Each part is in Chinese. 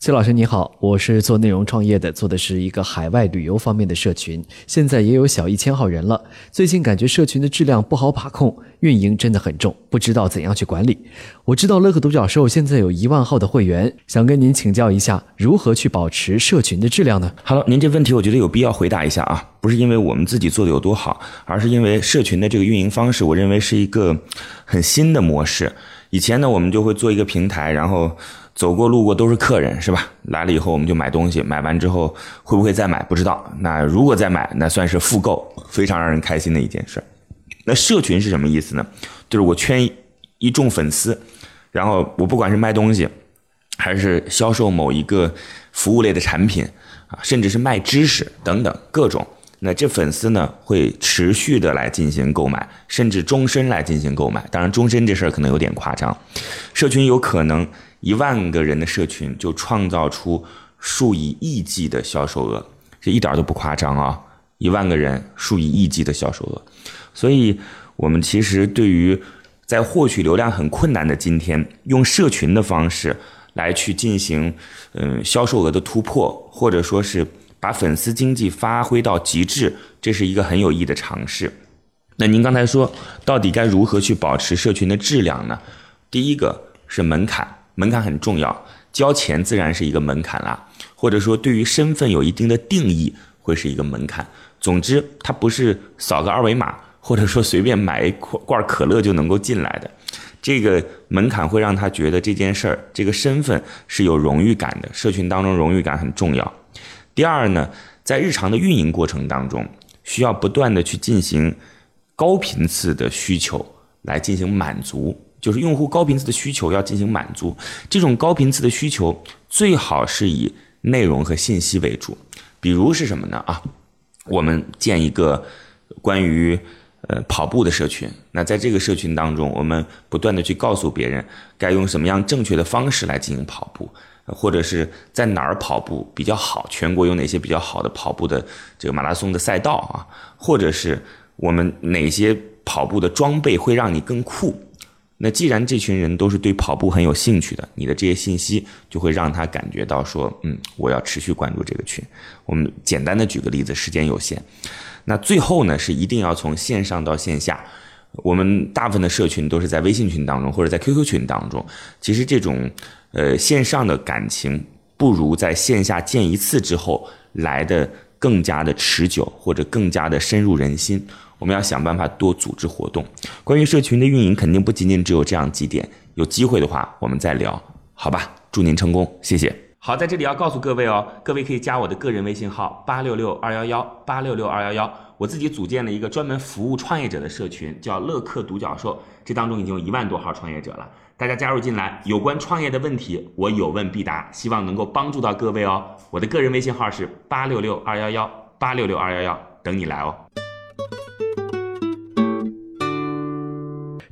崔老师你好，我是做内容创业的，做的是一个海外旅游方面的社群，现在也有小一千号人了。最近感觉社群的质量不好把控，运营真的很重，不知道怎样去管理。我知道乐客独角兽现在有一万号的会员，想跟您请教一下，如何去保持社群的质量呢？Hello，您这问题我觉得有必要回答一下啊，不是因为我们自己做的有多好，而是因为社群的这个运营方式，我认为是一个很新的模式。以前呢，我们就会做一个平台，然后。走过路过都是客人，是吧？来了以后我们就买东西，买完之后会不会再买不知道。那如果再买，那算是复购，非常让人开心的一件事。那社群是什么意思呢？就是我圈一众粉丝，然后我不管是卖东西，还是销售某一个服务类的产品啊，甚至是卖知识等等各种，那这粉丝呢会持续的来进行购买，甚至终身来进行购买。当然，终身这事儿可能有点夸张，社群有可能。一万个人的社群就创造出数以亿计的销售额，这一点都不夸张啊！一万个人，数以亿计的销售额，所以我们其实对于在获取流量很困难的今天，用社群的方式来去进行嗯销售额的突破，或者说是把粉丝经济发挥到极致，这是一个很有益的尝试。那您刚才说，到底该如何去保持社群的质量呢？第一个是门槛。门槛很重要，交钱自然是一个门槛啦，或者说对于身份有一定的定义会是一个门槛。总之，它不是扫个二维码，或者说随便买一罐可乐就能够进来的。这个门槛会让他觉得这件事儿，这个身份是有荣誉感的。社群当中荣誉感很重要。第二呢，在日常的运营过程当中，需要不断的去进行高频次的需求来进行满足。就是用户高频次的需求要进行满足，这种高频次的需求最好是以内容和信息为主。比如是什么呢？啊，我们建一个关于呃跑步的社群。那在这个社群当中，我们不断的去告诉别人该用什么样正确的方式来进行跑步，或者是在哪儿跑步比较好，全国有哪些比较好的跑步的这个马拉松的赛道啊，或者是我们哪些跑步的装备会让你更酷。那既然这群人都是对跑步很有兴趣的，你的这些信息就会让他感觉到说，嗯，我要持续关注这个群。我们简单的举个例子，时间有限。那最后呢，是一定要从线上到线下。我们大部分的社群都是在微信群当中或者在 QQ 群当中。其实这种呃线上的感情，不如在线下见一次之后来的更加的持久，或者更加的深入人心。我们要想办法多组织活动。关于社群的运营，肯定不仅仅只有这样几点。有机会的话，我们再聊，好吧？祝您成功，谢谢。好，在这里要告诉各位哦，各位可以加我的个人微信号八六六二幺幺八六六二幺幺，我自己组建了一个专门服务创业者的社群，叫乐客独角兽。这当中已经有一万多号创业者了，大家加入进来，有关创业的问题，我有问必答，希望能够帮助到各位哦。我的个人微信号是八六六二幺幺八六六二幺幺，等你来哦。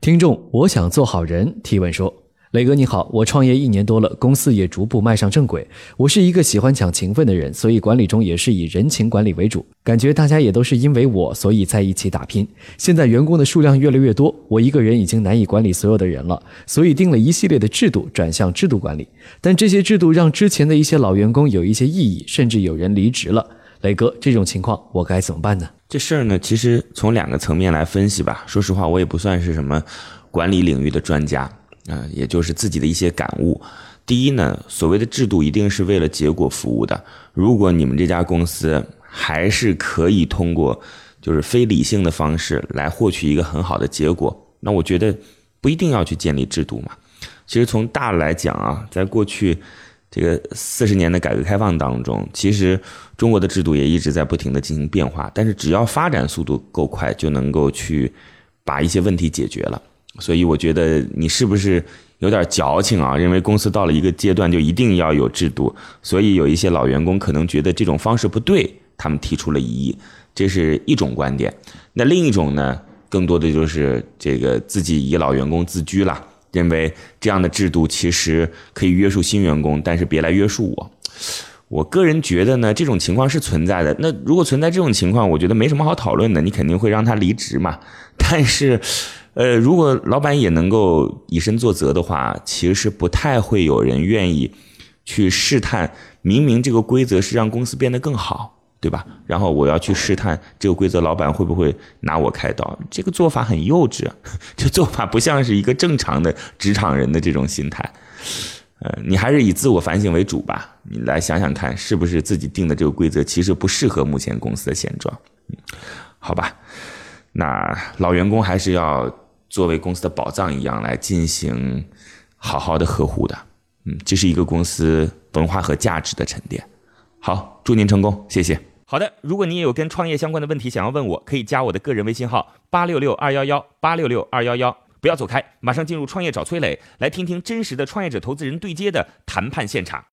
听众，我想做好人提问说：“磊哥你好，我创业一年多了，公司也逐步迈上正轨。我是一个喜欢讲情分的人，所以管理中也是以人情管理为主。感觉大家也都是因为我，所以在一起打拼。现在员工的数量越来越多，我一个人已经难以管理所有的人了，所以定了一系列的制度，转向制度管理。但这些制度让之前的一些老员工有一些异议，甚至有人离职了。磊哥，这种情况我该怎么办呢？”这事儿呢，其实从两个层面来分析吧。说实话，我也不算是什么管理领域的专家，啊，也就是自己的一些感悟。第一呢，所谓的制度一定是为了结果服务的。如果你们这家公司还是可以通过就是非理性的方式来获取一个很好的结果，那我觉得不一定要去建立制度嘛。其实从大来讲啊，在过去。这个四十年的改革开放当中，其实中国的制度也一直在不停的进行变化。但是只要发展速度够快，就能够去把一些问题解决了。所以我觉得你是不是有点矫情啊？认为公司到了一个阶段就一定要有制度？所以有一些老员工可能觉得这种方式不对，他们提出了异议，这是一种观点。那另一种呢，更多的就是这个自己以老员工自居了。认为这样的制度其实可以约束新员工，但是别来约束我。我个人觉得呢，这种情况是存在的。那如果存在这种情况，我觉得没什么好讨论的，你肯定会让他离职嘛。但是，呃，如果老板也能够以身作则的话，其实是不太会有人愿意去试探。明明这个规则是让公司变得更好，对吧？然后我要去试探这个规则，老板会不会拿我开刀？这个做法很幼稚，这做法不像是一个正常的职场人的这种心态。呃，你还是以自我反省为主吧。你来想想看，是不是自己定的这个规则其实不适合目前公司的现状？好吧。那老员工还是要作为公司的宝藏一样来进行好好的呵护的。嗯，这是一个公司文化和价值的沉淀。好，祝您成功，谢谢。好的，如果你也有跟创业相关的问题想要问我，可以加我的个人微信号八六六二幺幺八六六二幺幺。不要走开，马上进入创业找崔磊，来听听真实的创业者投资人对接的谈判现场。